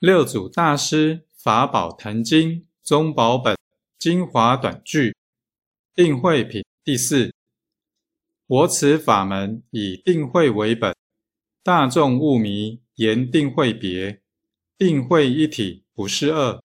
六祖大师法宝坛经宗宝本精华短句定慧品第四。我此法门以定慧为本，大众悟迷言定慧别，定慧一体不是二。